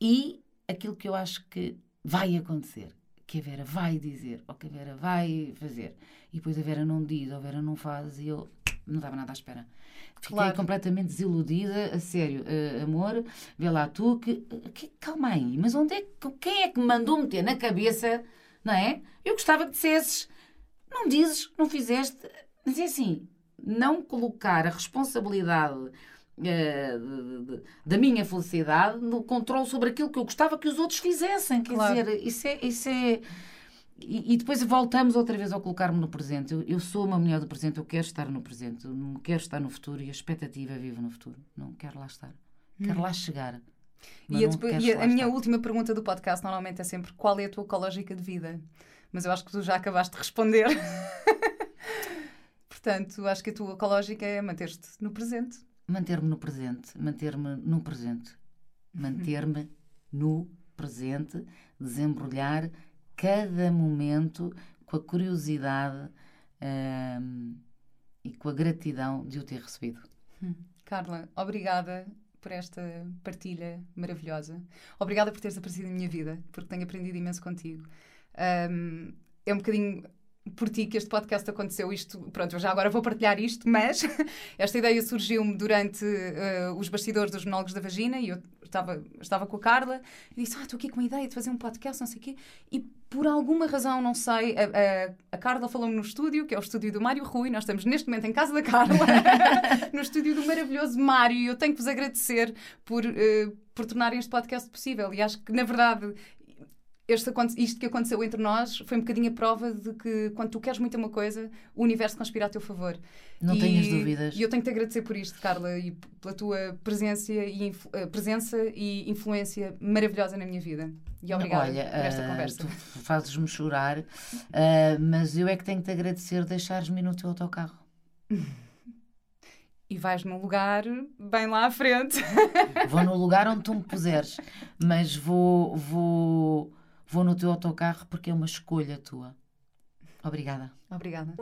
E aquilo que eu acho que vai acontecer, que a Vera vai dizer, ou que a Vera vai fazer, e depois a Vera não diz, ou a Vera não faz, e eu não estava nada à espera. Fiquei Claro. completamente desiludida, a sério, eh, amor, vê lá tu, que, que- calma aí, mas onde é que, quem é que me mandou meter na cabeça, não é? Eu gostava que dissesses, não dizes, não fizeste, mas é assim, não colocar a responsabilidade eh, de- de- da minha felicidade no controle sobre aquilo que eu gostava que os outros fizessem. Quer Claro. dizer, isso é. Isso é e, e depois voltamos outra vez ao colocar-me no presente. Eu, eu sou uma mulher do presente, eu quero estar no presente, eu não quero estar no futuro e a expectativa vive no futuro. Não quero lá estar. Quero lá chegar. mas E, a, depois- e a- a minha última pergunta do podcast normalmente é sempre qual é a tua ecológica de vida? Mas eu acho que tu já acabaste de responder. Portanto, acho que a tua ecológica é manter-te no presente. Manter-me no presente, manter-me no presente, manter-me no presente, desembrulhar cada momento com a curiosidade hum, e com a gratidão de o ter recebido. Carla, obrigada por esta partilha maravilhosa. Obrigada por teres aparecido na minha vida, porque tenho aprendido imenso contigo. Ahm, é um bocadinho por ti que este podcast aconteceu. Isto, pronto, eu já agora vou partilhar isto, mas esta ideia surgiu-me durante eh, os bastidores dos monólogos da vagina e eu estava, estava com a Carla e disse: Ah, estou aqui com uma ideia de fazer um podcast, não sei o quê. E por alguma razão, não sei, a, a- a Carla falou-me no estúdio, que é o estúdio do Mário Rui. Nós estamos neste momento em casa da Carla, no estúdio do maravilhoso Mário. E eu tenho que vos agradecer por, eh, por tornarem este podcast possível. E acho que, na verdade, este, isto que aconteceu entre nós foi um bocadinho a prova de que quando tu queres muito uma coisa, o universo conspira a teu favor. Não e, tenhas dúvidas. E eu tenho que te agradecer por isto, Carla, e pela tua presença e, eh, presença e influência maravilhosa na minha vida. E obrigada Olha, por esta ah, conversa. tu fazes-me chorar, ah, mas eu é que tenho que te agradecer deixares-me no teu autocarro. E vais num lugar bem lá à frente. Vou no lugar onde tu me puseres, mas vou, vou, vou no teu autocarro porque é uma escolha tua. Obrigada. Obrigada.